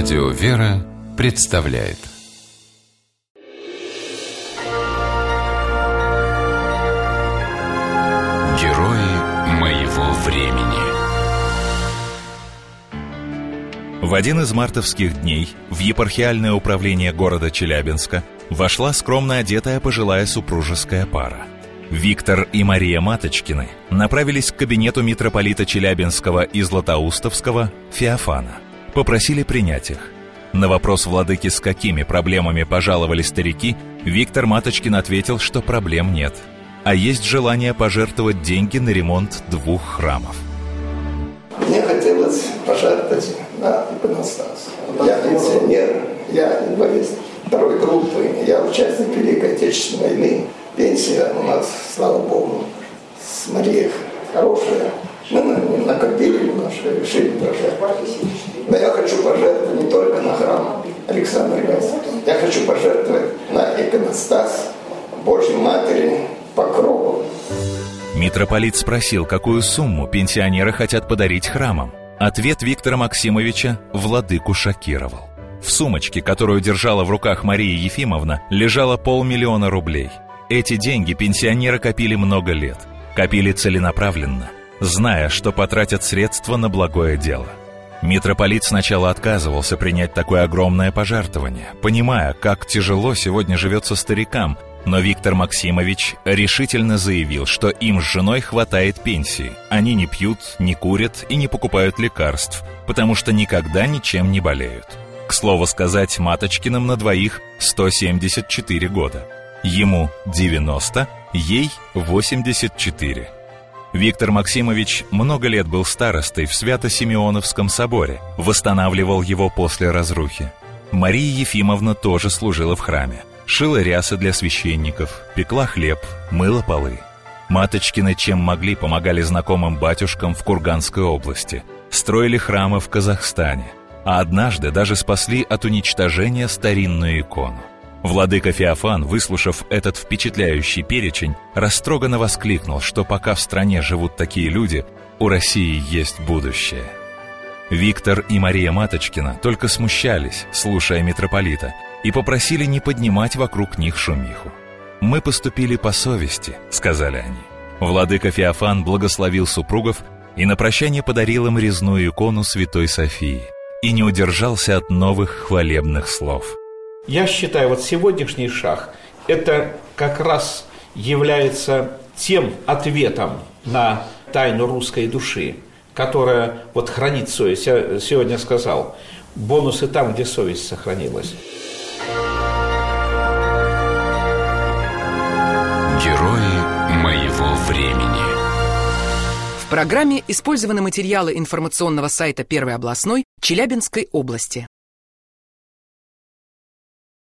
Радио «Вера» представляет Герои моего времени В один из мартовских дней в епархиальное управление города Челябинска вошла скромно одетая пожилая супружеская пара. Виктор и Мария Маточкины направились к кабинету митрополита Челябинского и Златоустовского Феофана. Попросили принять их. На вопрос владыки, с какими проблемами пожаловали старики, Виктор Маточкин ответил, что проблем нет. А есть желание пожертвовать деньги на ремонт двух храмов. Мне хотелось пожертвовать на иконостас. Я пенсионер, я инвалид второй группы, я участник Великой Отечественной войны. Пенсия у нас, слава Богу, с Марией хорошая. Мы накопили немножко, решили пожертвовать. Но я хочу пожертвовать не только на храм Александра Невского. Я хочу пожертвовать на иконостас Божьей Матери Покрову. Митрополит спросил, какую сумму пенсионеры хотят подарить храмам. Ответ Виктора Максимовича владыку шокировал. В сумочке, которую держала в руках Мария Ефимовна, лежало полмиллиона рублей. Эти деньги пенсионеры копили много лет. Копили целенаправленно, зная, что потратят средства на благое дело. Митрополит сначала отказывался принять такое огромное пожертвование, понимая, как тяжело сегодня живется старикам, но Виктор Максимович решительно заявил, что им с женой хватает пенсии. Они не пьют, не курят и не покупают лекарств, потому что никогда ничем не болеют. К слову сказать, Маточкиным на двоих 174 года. Ему 90, ей 84. Виктор Максимович много лет был старостой в Свято-Симеоновском соборе, восстанавливал его после разрухи. Мария Ефимовна тоже служила в храме. Шила рясы для священников, пекла хлеб, мыла полы. Маточкины чем могли помогали знакомым батюшкам в Курганской области, строили храмы в Казахстане, а однажды даже спасли от уничтожения старинную икону. Владыка Феофан, выслушав этот впечатляющий перечень, растроганно воскликнул, что пока в стране живут такие люди, у России есть будущее. Виктор и Мария Маточкина только смущались, слушая митрополита, и попросили не поднимать вокруг них шумиху. «Мы поступили по совести», — сказали они. Владыка Феофан благословил супругов и на прощание подарил им резную икону Святой Софии и не удержался от новых хвалебных слов — я считаю, вот сегодняшний шаг, это как раз является тем ответом на тайну русской души, которая вот хранит совесть. Я сегодня сказал, бонусы там, где совесть сохранилась. Герои моего времени В программе использованы материалы информационного сайта Первой областной Челябинской области.